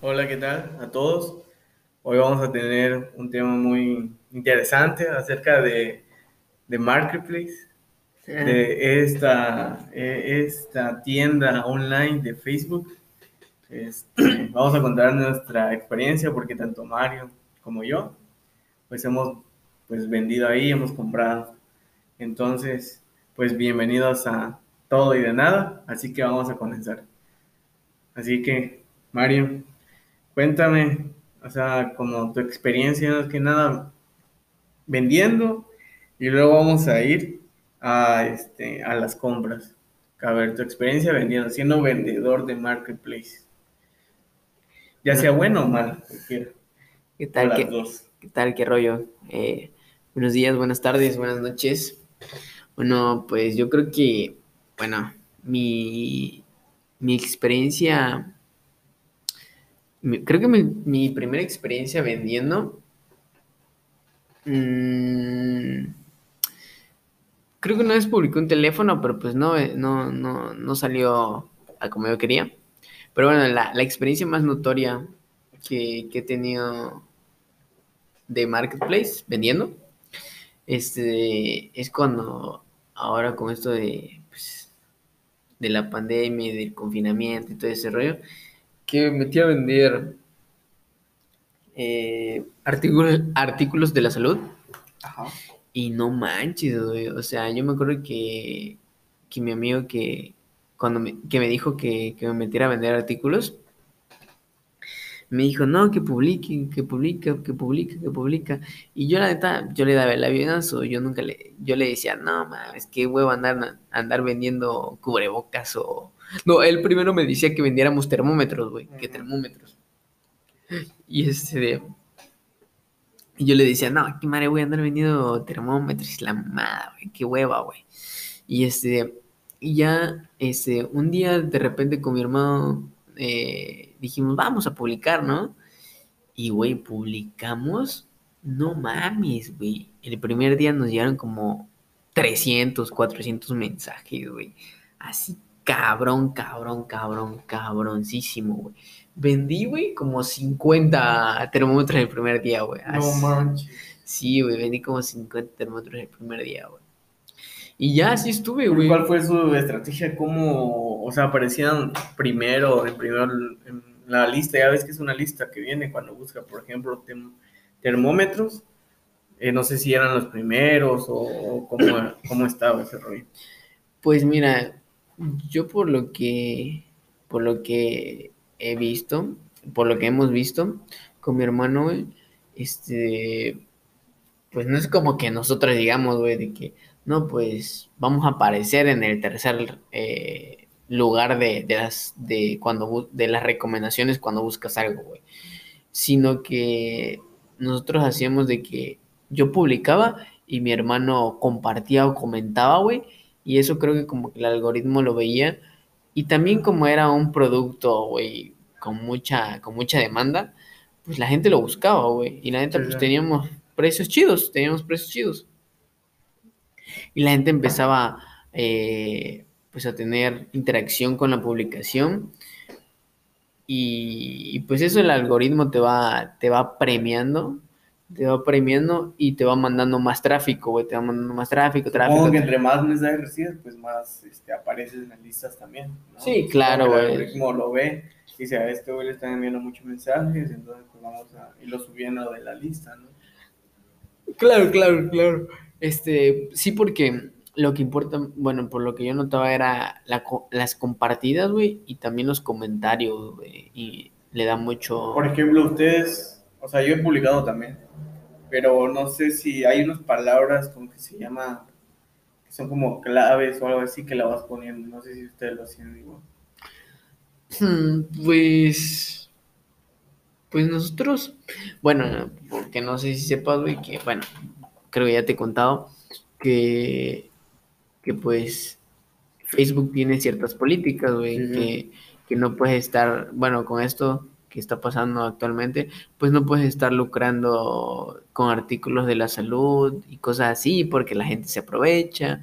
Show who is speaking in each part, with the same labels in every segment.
Speaker 1: Hola, ¿qué tal a todos? Hoy vamos a tener un tema muy interesante acerca de, de Marketplace, de esta, eh, esta tienda online de Facebook. Este, vamos a contar nuestra experiencia porque tanto Mario como yo, pues hemos pues vendido ahí, hemos comprado. Entonces, pues bienvenidos a todo y de nada, así que vamos a comenzar. Así que, Mario, cuéntame, o sea, como tu experiencia, más que nada, vendiendo y luego vamos a ir a, este, a las compras. A ver, tu experiencia vendiendo, siendo vendedor de Marketplace. Ya sea bueno o mal, cualquiera.
Speaker 2: ¿Qué tal? ¿Qué, qué tal? ¿Qué rollo? Eh, buenos días, buenas tardes, buenas noches. Bueno, pues yo creo que, bueno, mi, mi experiencia, creo que mi, mi primera experiencia vendiendo, mm, creo que una vez publiqué un teléfono, pero pues no, eh, no, no, no salió a como yo quería. Pero bueno, la, la experiencia más notoria que, que he tenido de Marketplace vendiendo, este, es cuando ahora con esto de, pues, de la pandemia, del confinamiento y todo ese rollo, que me metí a vender eh, artículos, artículos de la salud
Speaker 1: Ajá.
Speaker 2: y no manches, güey, o sea, yo me acuerdo que, que mi amigo que, cuando me, que me dijo que, que me metiera a vender artículos, me dijo, no, que publique, que publica, que publica, que publica. Y yo la neta, yo le daba el avionazo, yo nunca le, yo le decía, no, mames, qué huevo andar, andar vendiendo cubrebocas o... No, él primero me decía que vendiéramos termómetros, güey, que termómetros. Y este de... Y yo le decía, no, qué madre, voy a andar vendiendo termómetros la mamada, güey, qué hueva, güey. Y este, y ya, este, un día de repente con mi hermano eh, dijimos, vamos a publicar, ¿no? Y, güey, publicamos, no mames, güey. El primer día nos llegaron como 300, 400 mensajes, güey. Así, cabrón, cabrón, cabrón, cabroncísimo, güey. Vendí, güey, como 50 termómetros el primer día, güey.
Speaker 1: No manches.
Speaker 2: Sí, güey, vendí como 50 termómetros el primer día, güey. Y ya así estuve, güey.
Speaker 1: ¿Cuál fue su estrategia? ¿Cómo, o sea, aparecían primero, en primer, en la lista? Ya ves que es una lista que viene cuando busca, por ejemplo, tem- termómetros. Eh, no sé si eran los primeros o, o cómo, cómo estaba ese rollo.
Speaker 2: Pues mira, yo por lo que, por lo que he visto, por lo que hemos visto con mi hermano, güey, este, pues no es como que nosotros digamos, güey, de que, no, pues vamos a aparecer en el tercer eh, lugar de, de las, de cuando, de las recomendaciones cuando buscas algo, güey, sino que nosotros hacíamos de que yo publicaba y mi hermano compartía o comentaba, güey, y eso creo que como que el algoritmo lo veía. Y también como era un producto, güey, con mucha, con mucha demanda, pues la gente lo buscaba, güey. Y la neta,
Speaker 1: Sí,
Speaker 2: pues teníamos precios chidos, teníamos precios chidos. Y la gente empezaba, eh, pues a tener interacción con la publicación. Y, y pues eso el algoritmo te va, te va premiando, te va premiando y te va mandando más tráfico, güey, te va mandando más tráfico, tráfico.
Speaker 1: Supongo que entre más mensajes recibes, pues más este, apareces en las listas también. ¿no?
Speaker 2: Sí, claro, güey.
Speaker 1: El algoritmo lo ve y dice, a este güey le están enviando muchos mensajes, entonces pues vamos a irlo subiendo de la lista, ¿no?
Speaker 2: Claro, claro, claro. Este, sí, porque lo que importa, bueno, por lo que yo notaba era la las compartidas, güey, y también los comentarios, güey, y le da mucho...
Speaker 1: Por ejemplo, ustedes, o sea, yo he publicado también, pero no sé si hay unas palabras como que se llama, que son como claves o algo así que la vas poniendo, no sé si ustedes lo hacían igual.
Speaker 2: Hmm, Pues, pues nosotros, bueno, porque no sé si sepas, güey, que, bueno, creo que ya te he contado que, que pues Facebook tiene ciertas políticas, güey, que, que no puedes estar, bueno, con esto que está pasando actualmente, pues no puedes estar lucrando con artículos de la salud y cosas así, porque la gente se aprovecha,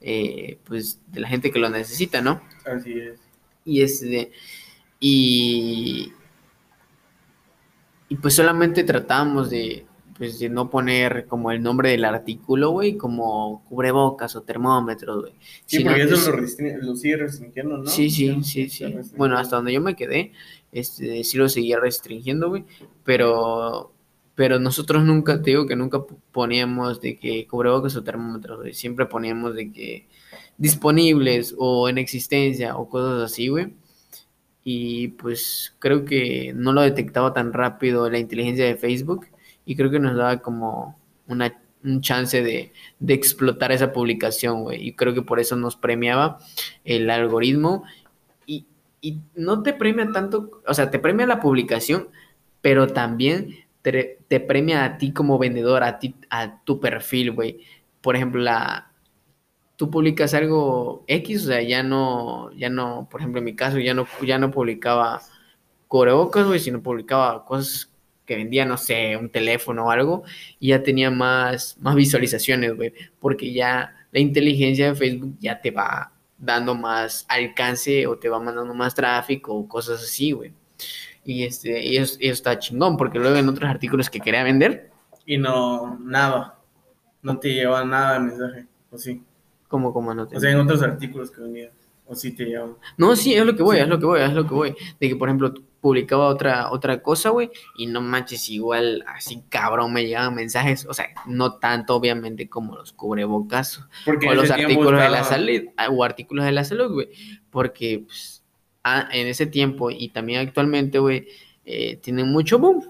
Speaker 2: eh, pues, de la gente que lo necesita, ¿no?
Speaker 1: Así es.
Speaker 2: Y este, y, pues solamente tratábamos de, pues, de no poner como el nombre del artículo, güey, como cubrebocas o termómetros, güey.
Speaker 1: Sí, porque eso lo, lo, sigue restringiendo, ¿no?
Speaker 2: Sí, sí, sí, sí. Bueno, hasta donde yo me quedé, este, sí lo seguía restringiendo, güey, pero, pero nosotros nunca, te digo que nunca poníamos de que cubrebocas o termómetros, güey. Siempre poníamos de que disponibles o en existencia o cosas así, güey y pues creo que no lo detectaba tan rápido la inteligencia de Facebook y creo que nos daba como una, un chance de, explotar esa publicación, güey. Y creo que por eso nos premiaba el algoritmo y, no te premia tanto, o sea, te premia la publicación, pero también te, te premia a ti como vendedor, a ti, a tu perfil, güey. Por ejemplo, la, tú publicas algo X, o sea, ya no, ya no, por ejemplo, en mi caso, ya no, ya no publicaba cubrebocas, güey, sino publicaba cosas que vendía, no sé, un teléfono o algo, y ya tenía más, más visualizaciones, güey, porque ya la inteligencia de Facebook ya te va dando más alcance o te va mandando más tráfico o cosas así, güey. Y, este, y eso, está chingón, porque luego en otros artículos que quería vender.
Speaker 1: Y no, nada, no te lleva nada el mensaje, o sí.
Speaker 2: ¿Cómo, cómo no
Speaker 1: te O sea, en otros artículos que venía. O sí te llaman.
Speaker 2: No, sí, es lo que voy, es lo que voy, es lo que voy. De que, por ejemplo, publicaba otra, otra cosa, güey, y no manches, igual así cabrón me llegaban mensajes, o sea, no tanto obviamente como los cubrebocas o los artículos de la salud, ah, o artículos de la salud, güey, porque pues, ah, en ese tiempo y también actualmente, güey, eh, tienen mucho boom,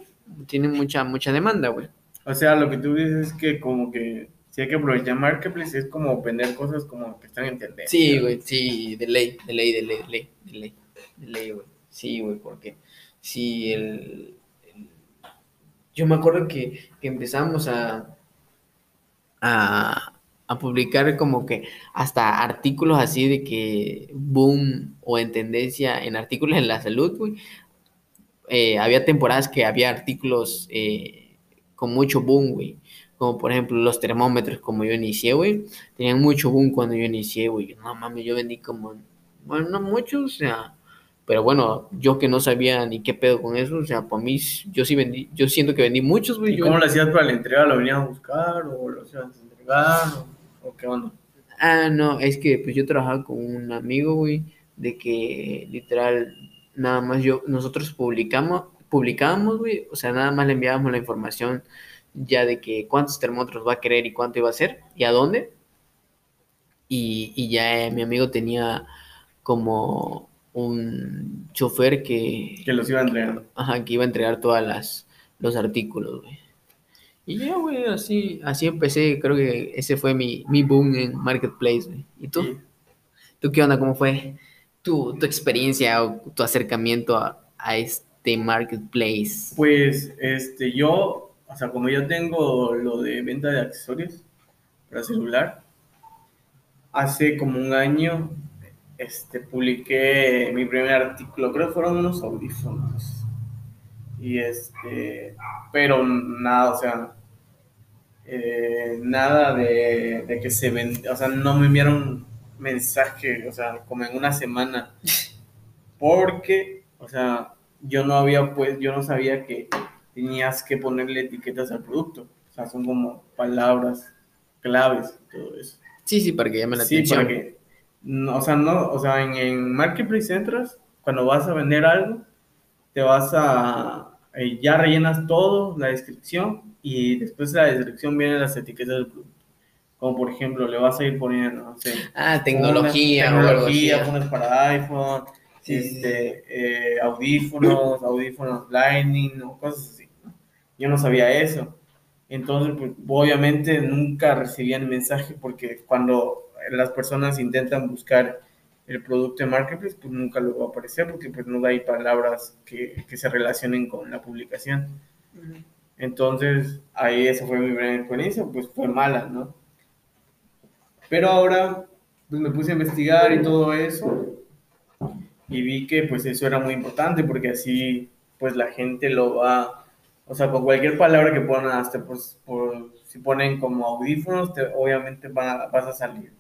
Speaker 2: tienen mucha, mucha demanda, güey.
Speaker 1: O sea, lo que tú dices es que como que si hay que aprovechar Marketplace, es como vender cosas como que están en tendencia.
Speaker 2: Sí, güey, sí, de ley, de ley, de ley, de ley, de ley, de ley, güey. Sí, güey, porque si el, Yo me acuerdo que, que empezamos a, a, a publicar como que hasta artículos así de que boom o en tendencia en artículos en la salud, güey. Eh, había temporadas que había artículos eh, con mucho boom, güey como por ejemplo los termómetros como yo inicié, güey, tenían mucho boom cuando yo inicié, güey. No mames, yo vendí como, bueno, no mucho, o sea, pero bueno, yo que no sabía ni qué pedo con eso, o sea, para mí, yo sí vendí, yo siento que vendí muchos, güey.
Speaker 1: ¿Y cómo lo hacías para la entrega? ¿Lo venían a buscar o lo hacías a entregar o, qué onda?
Speaker 2: Ah, no, es que pues yo trabajaba con un amigo, güey, de que literal, nada más yo, nosotros publicamos, publicábamos, güey, o sea, nada más le enviábamos la información ya de que cuántos termómetros va a querer y cuánto iba a ser y a dónde. Y, ya eh, mi amigo tenía como un chofer que...
Speaker 1: Que los iba a entregar.
Speaker 2: Ajá, que iba a entregar todas las los artículos, güey. Y ya, güey, así, así empecé, creo que ese fue mi, mi boom en Marketplace, güey. ¿Y tú? ¿Tú qué onda? ¿Cómo fue tu, tu experiencia o tu acercamiento a, a este Marketplace?
Speaker 1: Pues, este, yo o sea, como yo tengo lo de venta de accesorios para celular, hace como un año este, publiqué mi primer artículo, creo que fueron unos audífonos. Y este, pero nada, o sea, eh, nada de, que se vende, o sea, no me enviaron mensaje, o sea, como en una semana, porque, o sea, yo no había, pues, yo no sabía que tenías que ponerle etiquetas al producto. O sea, son como palabras claves todo eso.
Speaker 2: Sí, sí, para que llamen la atención. Sí, para que,
Speaker 1: o sea, no, o sea, en, Marketplace entras, cuando vas a vender algo, te vas a, eh, ya rellenas todo, la descripción, y después de la descripción vienen las etiquetas del producto. Como por ejemplo, le vas a ir poniendo, no sé.
Speaker 2: Ah, tecnología.
Speaker 1: tecnología, pones para iPhone, este, eh, audífonos, audífonos Lightning, o cosas así. Yo no sabía eso. Entonces, pues, obviamente nunca recibían mensaje porque cuando las personas intentan buscar el producto en Marketplace, pues nunca lo va a aparecer porque pues no hay palabras que, que se relacionen con la publicación. Entonces, ahí esa fue mi primera experiencia, pues fue mala, ¿no? Pero ahora, pues me puse a investigar y todo eso y vi que pues eso era muy importante porque así pues la gente lo va o sea, con cualquier palabra que pongan, hasta pues, por, si ponen como audífonos, te, obviamente vas a salir.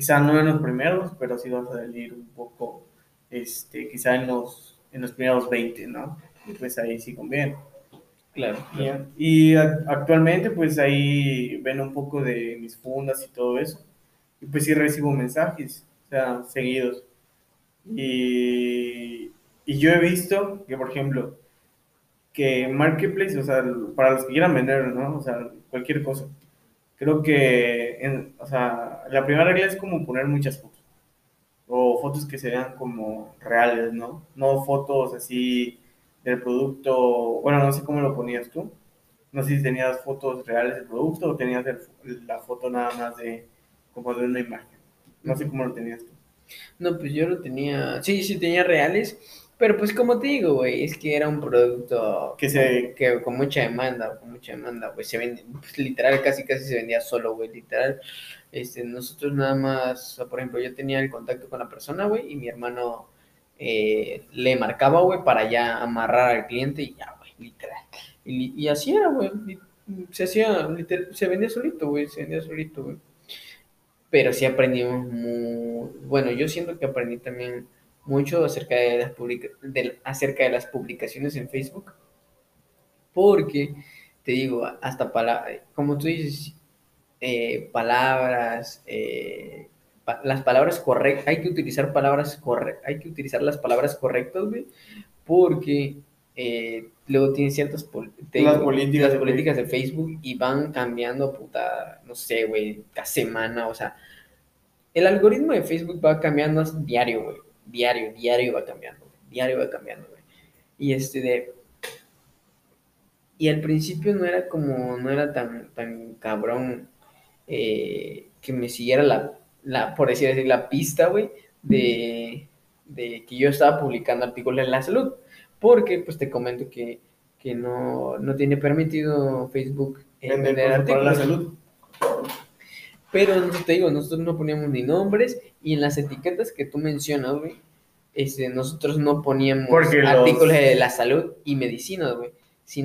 Speaker 1: Quizá no en los primeros, pero sí vas a salir un poco, este, quizá en los, en los primeros 20, ¿no? Y pues ahí sí conviene.
Speaker 2: Claro.
Speaker 1: Y actualmente pues ahí ven un poco de mis fundas y todo eso. Y pues sí recibo mensajes, o sea, seguidos. Y, y yo he visto que, por ejemplo, que Marketplace, o sea, para los que quieran vender, ¿no? O sea, cualquier cosa. Creo que, en, o sea, la primera regla es como poner muchas fotos. O fotos que se vean como reales, ¿no? No fotos así del producto, bueno, no sé cómo lo ponías tú. No sé si tenías fotos reales del producto o tenías la foto nada más de como de una imagen. No sé cómo lo tenías tú.
Speaker 2: No, pues yo lo tenía, sí, sí tenía reales, pero pues como te digo, güey, es que era un producto
Speaker 1: que se
Speaker 2: que con mucha demanda, con mucha demanda, güey, se pues, literal casi casi se vendía solo, güey, literal. Este, nosotros nada más, por ejemplo, yo tenía el contacto con la persona, güey, y mi hermano eh, le marcaba, güey, para ya amarrar al cliente y ya, güey, literal. Y, así era, güey, se hacía, se vendía solito, güey, se vendía solito, güey pero sí aprendimos muy, bueno, yo siento que aprendí también mucho acerca de las, acerca de las publicaciones en Facebook, porque, te digo, hasta palabras, como tú dices, eh, palabras, eh, las palabras correctas, hay que utilizar palabras correctas, hay que utilizar las palabras correctas, güey, porque eh, luego tienen ciertas políticas, políticas de Facebook y van cambiando, puta, no sé, güey, cada semana, o sea, el algoritmo de Facebook va cambiando diario, güey, diario, diario va cambiando, diario va cambiando, güey. Y este de... Y al principio no era como, no era tan, tan cabrón eh, que me siguiera la, la, por decir así, la pista, güey, de, de que yo estaba publicando artículos en la salud. Porque, pues te comento que, no, tiene permitido Facebook
Speaker 1: vender artículos. la salud.
Speaker 2: Pero te digo, nosotros no poníamos ni nombres y en las etiquetas que tú mencionas, güey, este, nosotros no poníamos artículos de la salud y medicina, güey. Si,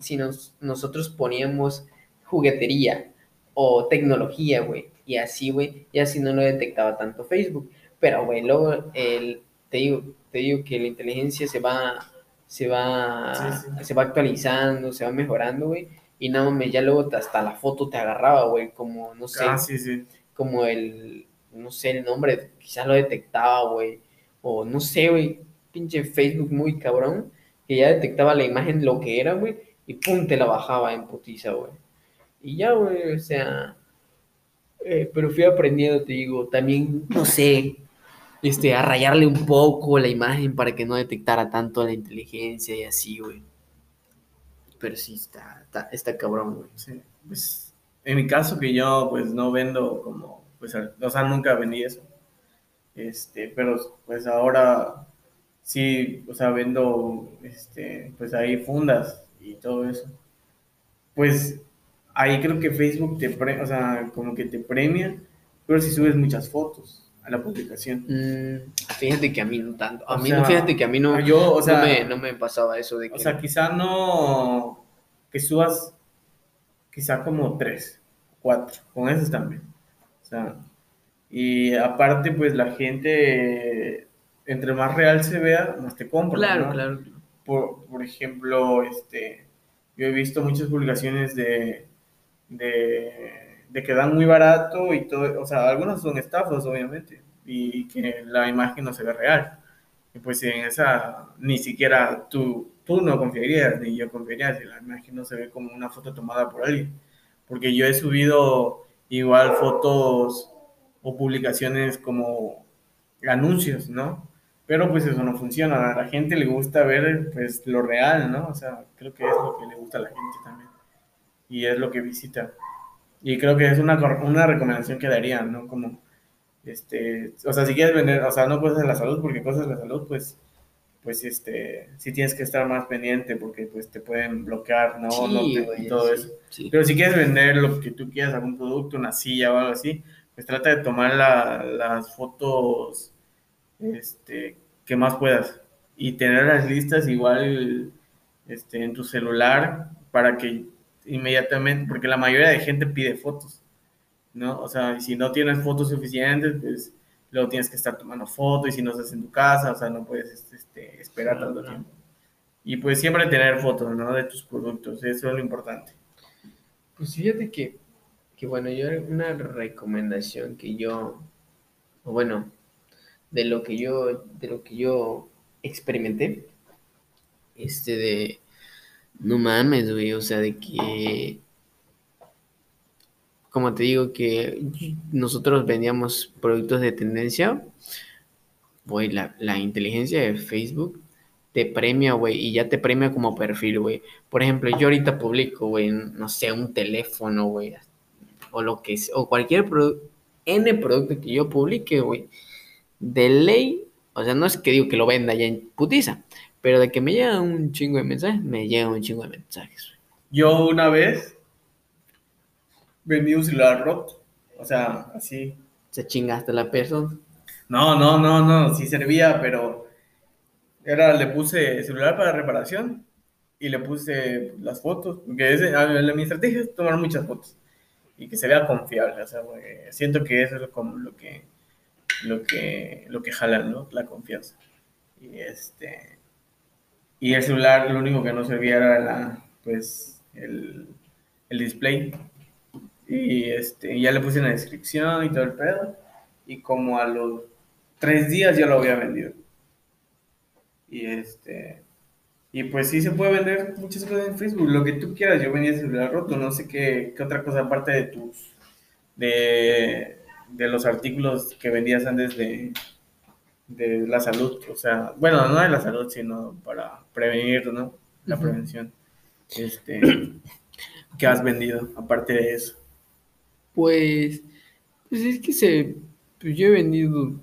Speaker 2: si nosotros poníamos juguetería o tecnología, güey, y así, güey, y así no lo detectaba tanto Facebook. Pero, güey, luego el, te digo, te digo que la inteligencia se va, se va, se va actualizando, se va mejorando, güey. Y nada más, ya luego hasta la foto te agarraba, güey, como, no sé,
Speaker 1: ah,
Speaker 2: como el, no sé, el nombre, quizás lo detectaba, güey. O no sé, güey, pinche Facebook muy cabrón, que ya detectaba la imagen lo que era, güey, y pum, te la bajaba en putiza, güey. Y ya, güey, o sea, eh, pero fui aprendiendo, te digo, también, no sé, este, a rayarle un poco la imagen para que no detectara tanto la inteligencia y así, güey. Pero sí, está, está, cabrón, güey.
Speaker 1: Sí, pues, en mi caso que yo, pues, no vendo como, pues, o sea, nunca vendí eso. Este, pero, pues, ahora sí, o sea, vendo, este, pues, ahí fundas y todo eso. Pues, ahí creo que Facebook te, pre o sea, como que te premia, pero si subes muchas fotos la publicación.
Speaker 2: Mm, fíjate que a mí no tanto. A mí no, fíjate que a mí no, yo, o sea, no, me, pasaba eso de que...
Speaker 1: O sea, quizá no... Que subas quizá como tres, cuatro, con esos también. O sea, y aparte, pues la gente, entre más real se vea, más te compra.
Speaker 2: Claro, claro.
Speaker 1: Por, por ejemplo, este, yo he visto muchas publicaciones de, de de que dan muy barato y todo, o sea, algunos son estafas, obviamente, y, que la imagen no se ve real. Y pues en esa ni siquiera tú, tú no confiarías, ni yo confiaría si la imagen no se ve como una foto tomada por alguien. Porque yo he subido igual fotos o publicaciones como anuncios, ¿no? Pero pues eso no funciona, a la gente le gusta ver pues lo real, ¿no? O sea, creo que es lo que le gusta a la gente también. Y es lo que visita. Y creo que es una, una recomendación que daría, ¿no? Como, este, o sea, si quieres vender, o sea, no cosas de la salud, porque cosas de la salud, pues, pues, este, sí tienes que estar más pendiente, porque, pues, te pueden bloquear, ¿no? no y todo eso. Pero si quieres vender lo que tú quieras, algún producto, una silla o algo así, pues trata de tomar las fotos, este, que más puedas. Y tener las listas igual, este, en tu celular, para que inmediatamente, porque la mayoría de gente pide fotos, ¿no? O sea, si no tienes fotos suficientes, pues luego tienes que estar tomando fotos y si no estás en tu casa, o sea, no puedes este, esperar tanto tiempo. Y pues siempre tener fotos, ¿no? De tus productos, eso es lo importante.
Speaker 2: Pues fíjate que, que bueno, yo una recomendación que yo, o bueno, de lo que yo, de lo que yo experimenté, este de, no mames, güey, o sea, de que, como te digo, que nosotros vendíamos productos de tendencia, güey, la, la inteligencia de Facebook te premia, güey, y ya te premia como perfil, güey. Por ejemplo, yo ahorita publico, güey, no sé, un teléfono, güey, o lo que sea, o cualquier producto, N producto que yo publique, güey, de ley, o sea, no es que digo que lo venda ya en putiza, pero de que me llega un chingo de mensajes, me llega un chingo de mensajes.
Speaker 1: Yo una vez vendí un celular roto, o sea, así.
Speaker 2: Se chingaste la persona.
Speaker 1: No, no, no, no, sí servía, pero era, le puse celular para reparación y le puse las fotos, porque es, mi estrategia es tomar muchas fotos y que se vea confiable, o sea, siento que eso es como lo que, lo que, lo que jala, ¿no? La confianza. Y este, y el celular lo único que no servía era la, pues, el, el display. Y este, ya le puse una descripción y todo el pedo. Y como a los tres días ya lo había vendido. Y este, y pues sí se puede vender muchas cosas en Facebook, lo que tú quieras. Yo vendía celular roto, no sé qué, qué otra cosa aparte de tus, de, de los artículos que vendías antes de, de la salud, o sea, bueno, no de la salud, sino para prevenir, ¿no? La prevención. Este, ¿qué has vendido aparte de eso?
Speaker 2: Pues, pues es que se, pues yo he vendido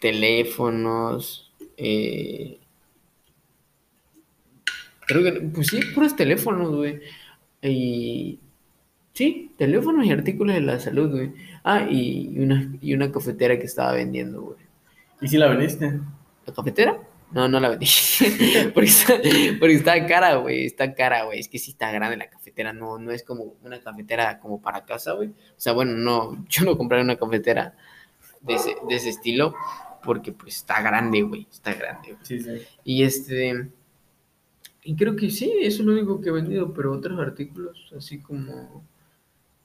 Speaker 2: teléfonos, eh, creo que, pues sí, puros teléfonos, güey. Y, sí, teléfonos y artículos de la salud, güey. Ah, y una, y una cafetera que estaba vendiendo, güey.
Speaker 1: ¿Y si la vendiste?
Speaker 2: ¿La cafetera? No, no la vendí. porque, está, porque está cara, güey. Está cara, güey. Es que sí está grande la cafetera. No, no es como una cafetera como para casa, güey. O sea, bueno, no. Yo no compré una cafetera de ese, de ese estilo. Porque pues está grande, güey. Está grande. Güey.
Speaker 1: Sí, sí.
Speaker 2: Y este. Y creo que sí, eso es lo único que he vendido. Pero otros artículos, así como.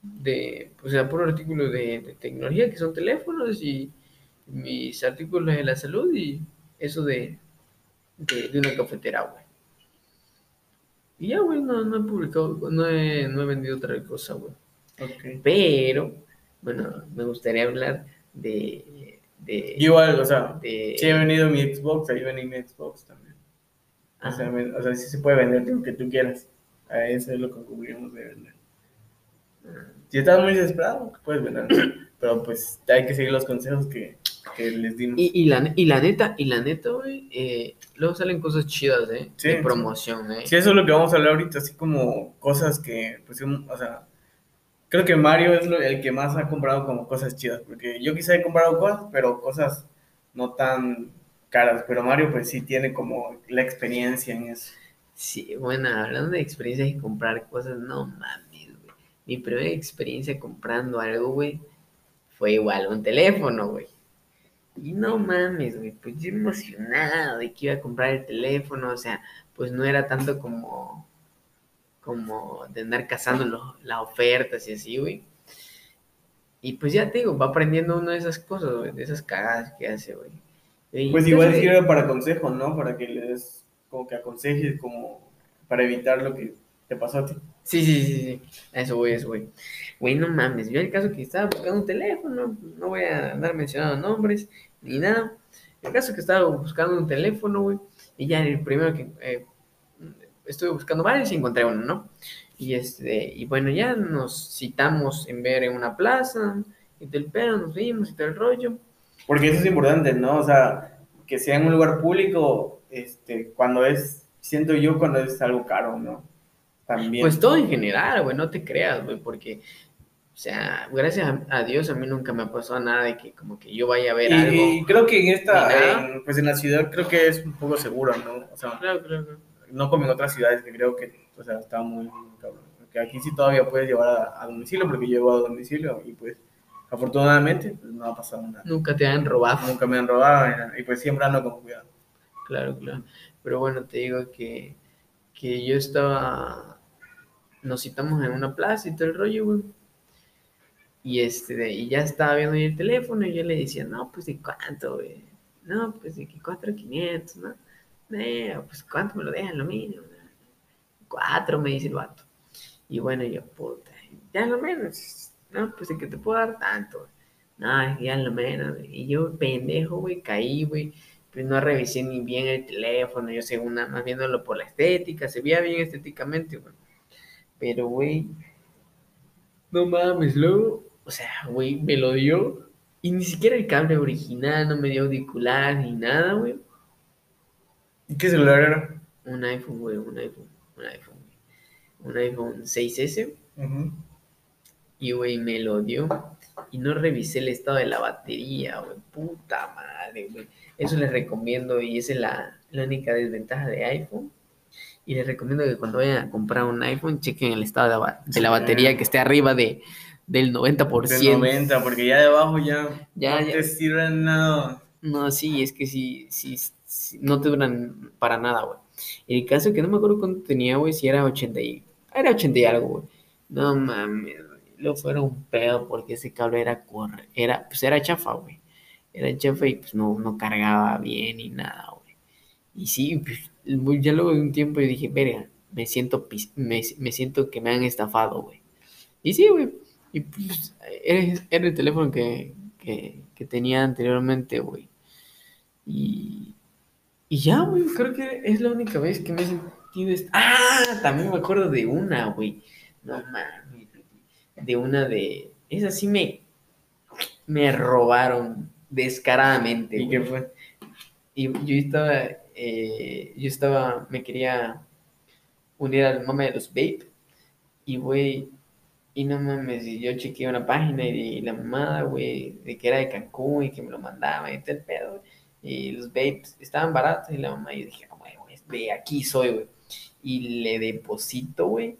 Speaker 2: De. O sea, por artículos de, de tecnología, que son teléfonos y mis artículos de la salud y eso de, de, una cafetera, güey. Y ya, güey, no, no he publicado, no he, no he vendido otra cosa, güey.
Speaker 1: Ok.
Speaker 2: Pero, bueno, me gustaría hablar de... de
Speaker 1: Igual, o sea,
Speaker 2: de-
Speaker 1: sí he venido mi Xbox, ahí vendí mi Xbox también. O sea, me- o sea, sí se puede vender lo que tú quieras. A eso es lo que cubrimos de vender. Si estás muy desesperado, puedes vender. Pero pues hay que seguir los consejos que, que les dimos.
Speaker 2: Y, y, la, y la neta, y la neta, güey, eh, luego salen cosas chidas, ¿eh?
Speaker 1: Sí,
Speaker 2: de promoción, ¿eh?
Speaker 1: Sí, eso es lo que vamos a hablar ahorita, así como cosas que, pues, o sea, creo que Mario es lo- el que más ha comprado como cosas chidas, porque yo quizá he comprado cosas, pero cosas no tan caras, pero Mario pues sí tiene como la experiencia en eso.
Speaker 2: Sí, bueno, hablando de experiencias y comprar cosas, no mames. Mi primera experiencia comprando algo, güey, fue igual un teléfono, güey. Y no mames, güey, pues yo emocionado de que iba a comprar el teléfono, o sea, pues no era tanto como, como de andar cazando las ofertas y así, güey. Y pues ya te digo, va aprendiendo uno de esas cosas, güey, de esas cagadas que hace, güey.
Speaker 1: Pues igual sirve para consejo, ¿no? Para que le des, como que aconsejes, como para evitar lo que te pasó a ti.
Speaker 2: Sí, sí, sí, sí. Eso voy, a eso voy. Güey, no mames. Yo el caso que estaba buscando un teléfono, no voy a andar mencionando nombres ni nada. El caso que estaba buscando un teléfono, güey. Y ya el primero que eh, estuve buscando varios y encontré uno, ¿no? Y este, y bueno, ya nos citamos en ver en una plaza, y del pedo, nos vimos y todo el rollo.
Speaker 1: Porque eso es importante, ¿no? O sea, que sea en un lugar público, este, cuando es, siento yo cuando es algo caro, ¿no? También.
Speaker 2: Pues todo en general, güey, no te creas, güey, porque, o sea, gracias a, a Dios a mí nunca me ha pasado nada de que como que yo vaya a ver
Speaker 1: y,
Speaker 2: algo.
Speaker 1: y creo que en esta, en- pues en la ciudad creo que es un poco seguro, ¿no? O sea,
Speaker 2: Claro, claro, claro.
Speaker 1: no como en otras ciudades que creo que, o sea, está muy, muy cabrón. Porque aquí sí todavía puedes llevar a, a domicilio, porque yo llevo a domicilio y pues, afortunadamente, pues no ha pasado nada.
Speaker 2: Nunca te han robado.
Speaker 1: Nunca me han robado y, y, pues siempre ando con cuidado.
Speaker 2: Claro, claro. Pero bueno, te digo que, que yo estaba, nos citamos en una plaza y todo el rollo, güey. Y este, y ya estaba viendo el teléfono y yo le decía, no, pues de cuánto, güey. No, pues de que cuatro quinientos, ¿no? No, pues cuánto me lo dejan, lo mínimo. Cuatro, me dice el vato. Y bueno, yo, puta, ya lo menos. No, pues de que te puedo dar tanto. No, ya lo menos. Y yo, pendejo, güey, caí, güey pues no revisé ni bien el teléfono, yo según nada más viéndolo por la estética, se veía bien estéticamente, güey. Pero, güey, no mames, luego, o sea, güey, me lo dio y ni siquiera el cable original, no me dio auricular ni nada, güey.
Speaker 1: ¿Y qué celular era?
Speaker 2: Un iPhone, güey, un iPhone, un iPhone, un iPhone 6S. Y, güey, me lo dio y no revisé el estado de la batería, güey, puta madre, güey. Eso les recomiendo y esa es la, única desventaja de iPhone. Y les recomiendo que cuando vayan a comprar un iPhone chequen el estado de la, batería que esté arriba de, del 90%. Del
Speaker 1: 90%, porque ya debajo ya, ya no te sirven nada.
Speaker 2: No, sí, es que sí, sí, no te duran para nada, güey. El caso que no me acuerdo cuánto tenía, güey, si era 80 y... Era 80 y algo, güey. No mames, Lo fuera un pedo porque ese cable era corre, era, pues era chafa, güey era chafa y pues no, no cargaba bien ni nada, güey. Y sí, pues, ya luego de un tiempo yo dije, verga, me siento, me, siento que me han estafado, güey. Y sí, güey. Y pues era, el teléfono que, tenía anteriormente, güey. Y, y ya, güey, creo que es la única vez que me he sentido... Ah, también me acuerdo de una, güey. No mames. De una de... Esa sí me... Me robaron descaradamente.
Speaker 1: ¿Y qué fue?
Speaker 2: Y yo estaba, eh, yo estaba, me quería unir al mame de los vape. Y, güey, y no mames, yo chequeé una página y, la mamada, güey, de que era de Cancún y que me lo mandaba y todo el pedo. Y los vapes estaban baratos y la mamá, y dije, güey, aquí soy, güey. Y le deposito, güey,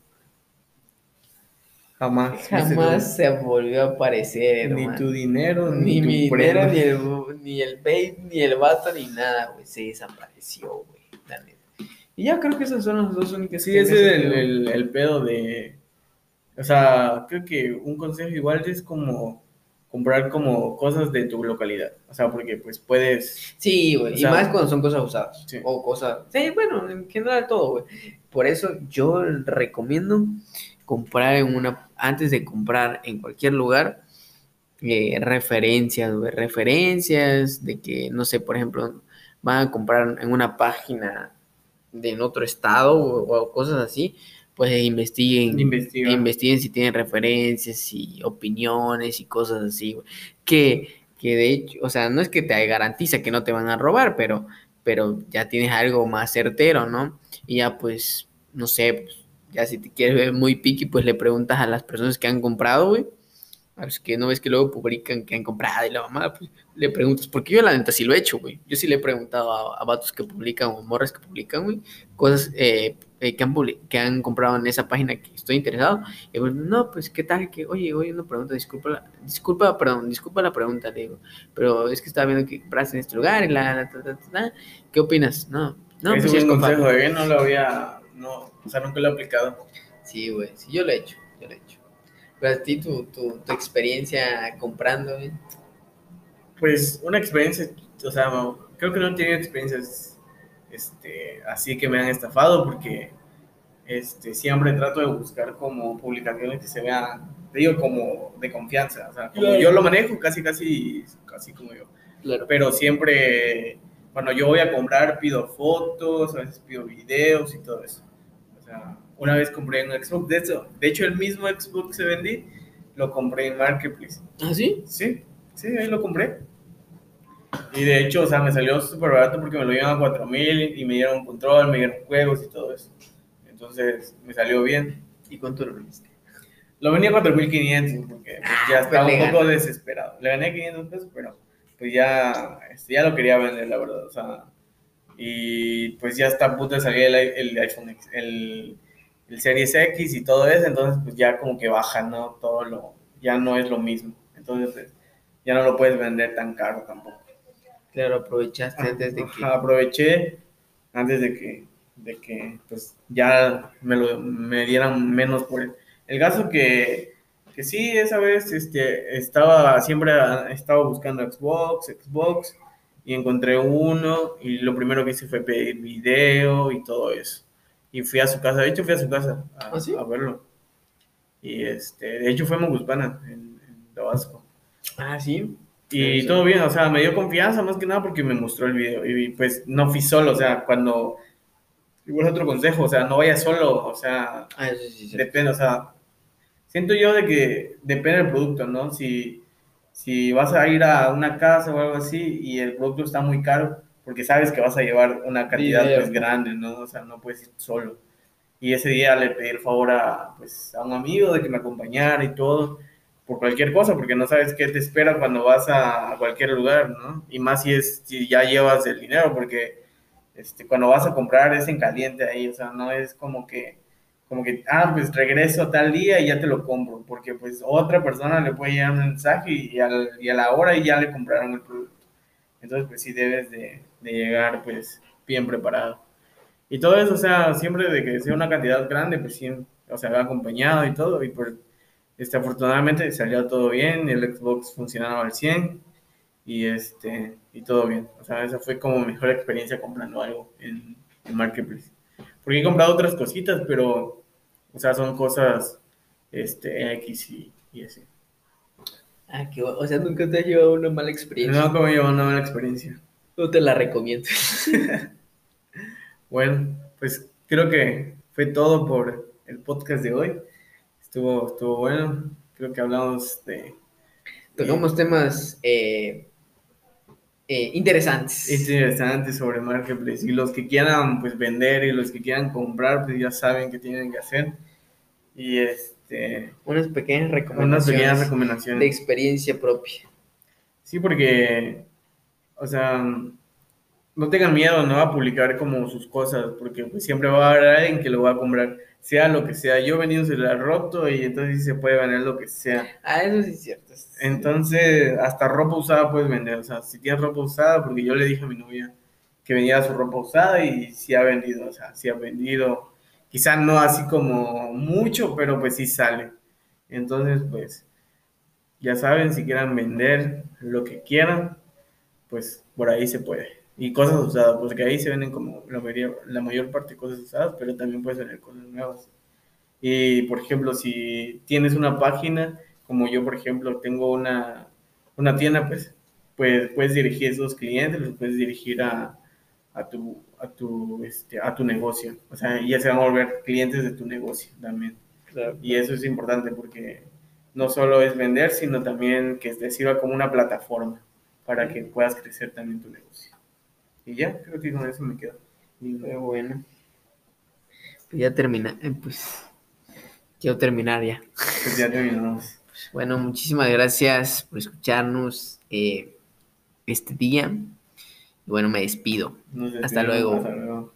Speaker 1: Jamás.
Speaker 2: Jamás se volvió a aparecer,
Speaker 1: Ni tu dinero,
Speaker 2: ni, mi dinero, ni el, ni el ni el vato, ni nada, güey. Se desapareció, güey. Y ya creo que esas son las dos únicas.
Speaker 1: Sí, ese es el, el, pedo de. O sea, creo que un consejo igual es como comprar como cosas de tu localidad. O sea, porque pues puedes...
Speaker 2: Sí, güey. y más cuando son cosas usadas. O cosas... Sí, bueno, en general todo, güey. Por eso yo recomiendo comprar en una, antes de comprar en cualquier lugar, eh, referencias, referencias de que, no sé, por ejemplo, van a comprar en una página de en otro estado o, cosas así, pues investiguen, investiguen si tienen referencias y opiniones y cosas así, que, que de hecho, o sea, no es que te garantiza que no te van a robar, pero, pero ya tienes algo más certero, ¿no? Y ya pues, no sé, pues, ya si te quieres ver muy piqui, pues le preguntas a las personas que han comprado, güey. A los que no ves que luego publican que han comprado y la mamá, pues le preguntas, porque yo la neta sí lo he hecho, güey. Yo sí le he preguntado a, vatos que publican o morras que publican, güey, cosas eh, eh, que, han que han comprado en esa página que estoy interesado. Y bueno, no, pues qué tal, que, oye, oye, una pregunta, disculpa, disculpa, perdón, disculpa la pregunta, le digo, pero es que estaba viendo que compraste en este lugar y la, ¿qué opinas? No, no,
Speaker 1: es pues, un consejo, ¿eh? No lo había no, o sea, nunca lo he aplicado.
Speaker 2: Sí, güey, sí, yo lo he hecho, yo lo he hecho. Pero a ti, tu, tu, tu experiencia comprando, güey.
Speaker 1: Pues una experiencia, o sea, creo que no he tenido experiencias este, así que me han estafado porque este, siempre trato de buscar como publicaciones que se vean, digo, como de confianza. O sea, como yo lo manejo, casi, casi, casi como yo. Claro. Pero siempre, cuando yo voy a comprar, pido fotos, a veces pido videos y todo eso una vez compré un Xbox, de hecho, de hecho el mismo Xbox que vendí, lo compré en Marketplace.
Speaker 2: ¿Ah, sí?
Speaker 1: Sí, sí, ahí lo compré. Y de hecho, o sea, me salió súper barato porque me lo dieron a 4000 y me dieron un control, me dieron juegos y todo eso. Entonces, me salió bien.
Speaker 2: ¿Y cuánto lo vendiste?
Speaker 1: Lo vendí a 4500 porque pues, ya ah, estaba un poco desesperado. Le gané 500 pesos, pero pues ya, este, ya lo quería vender, la verdad. O sea, y pues ya está a punto de salir el, iPhone X, el, el, Series X y todo eso, entonces pues ya como que baja, ¿no? Todo lo, ya no es lo mismo, entonces pues, ya no lo puedes vender tan caro tampoco.
Speaker 2: Claro, aprovechaste antes de que...
Speaker 1: Aproveché antes de que de que pues ya me, lo, me dieran menos por el, el gasto que, que sí, esa vez este, estaba, siempre estaba buscando Xbox, Xbox, y encontré uno, y lo primero que hice fue pedir video y todo eso. Y fui a su casa, de hecho fui a su casa a,
Speaker 2: ¿Ah, sí?
Speaker 1: a verlo. Y este, de hecho fue en Moguspana, en, en Tabasco.
Speaker 2: Ah, sí.
Speaker 1: Y
Speaker 2: Sí.
Speaker 1: todo bien, o sea, me dio confianza más que nada porque me mostró el video. Y pues no fui solo, o sea, cuando. Igual otro consejo, o sea, no vayas solo, o sea,
Speaker 2: Ah, sí, sí.
Speaker 1: depende, o sea, siento yo de que depende del producto, ¿no? Si, si vas a ir a una casa o algo así y el producto está muy caro, porque sabes que vas a llevar una cantidad pues grande, ¿no? O sea, no puedes ir solo. Y ese día le pedí el favor a, pues, a un amigo de que me acompañara y todo, por cualquier cosa, porque no sabes qué te espera cuando vas a, a cualquier lugar, ¿no? Y más si, es, si ya llevas el dinero, porque este, cuando vas a comprar es en caliente ahí, o sea, no es como que, como que, ah, pues regreso tal día y ya te lo compro, porque pues otra persona le puede llegar un mensaje y, al- y a la hora ya le compraron el producto. Entonces, pues sí debes de, de llegar pues bien preparado. Y todo eso, o sea, siempre de que sea una cantidad grande, pues sí, o sea, va acompañado y todo, y pues, este, afortunadamente salió todo bien, el Xbox funcionaba al 100 y este, y todo bien. O sea, esa fue como mejor experiencia comprando algo en, en Marketplace. Porque he comprado otras cositas, pero, o sea, son cosas, este, X y, y así.
Speaker 2: Ah, bu- O sea, nunca te has llevado una mala experiencia.
Speaker 1: No como llevo una mala experiencia.
Speaker 2: No te la recomiendo.
Speaker 1: Bueno, pues creo que fue todo por el podcast de hoy. Estuvo, estuvo bueno. Creo que hablamos de
Speaker 2: Tocamos temas eh, eh, interesantes.
Speaker 1: interesantes sobre Marketplace. Y los que quieran pues vender y los que quieran comprar, pues ya saben qué tienen que hacer. Y este,
Speaker 2: Unas pequeñas
Speaker 1: unas
Speaker 2: recomendaciones
Speaker 1: pequeñas
Speaker 2: de
Speaker 1: recomendaciones.
Speaker 2: experiencia propia.
Speaker 1: Sí, porque, o sea, no tengan miedo, ¿no? A publicar como sus cosas, porque pues, siempre va a haber alguien que lo va a comprar, sea lo que sea. Yo he vendido un celular roto y entonces sí se puede vender lo que sea.
Speaker 2: Ah, eso sí es cierto.
Speaker 1: Entonces, hasta ropa usada puedes vender. O sea, si tienes ropa usada, porque yo le dije a mi novia que vendiera su ropa usada y sí ha vendido, o sea, sí ha vendido. Quizá no así como mucho, pero pues sí sale. Entonces, pues, ya saben, si quieran vender lo que quieran, pues por ahí se puede. Y cosas usadas, porque ahí se venden como la mayoría, la mayor parte de cosas usadas, pero también puedes vender cosas nuevas. Y por ejemplo, si tienes una página, como yo, por ejemplo, tengo una, una tienda, pues, pues puedes dirigir a esos clientes, los puedes dirigir a, a tu, a, tu, este, a tu negocio. O sea, ya se van a volver clientes de tu negocio también.
Speaker 2: Claro.
Speaker 1: Y eso es importante porque no solo es vender, sino también que te sirva como una plataforma para que puedas crecer también tu negocio. Y ya, creo que con eso me quedo. Y
Speaker 2: Pero bueno. Pues ya termina. eh, pues quiero terminar ya.
Speaker 1: pues ya terminamos.
Speaker 2: Bueno, muchísimas gracias por escucharnos eh, este día. Y bueno, me despido. Hasta luego.
Speaker 1: Hasta luego.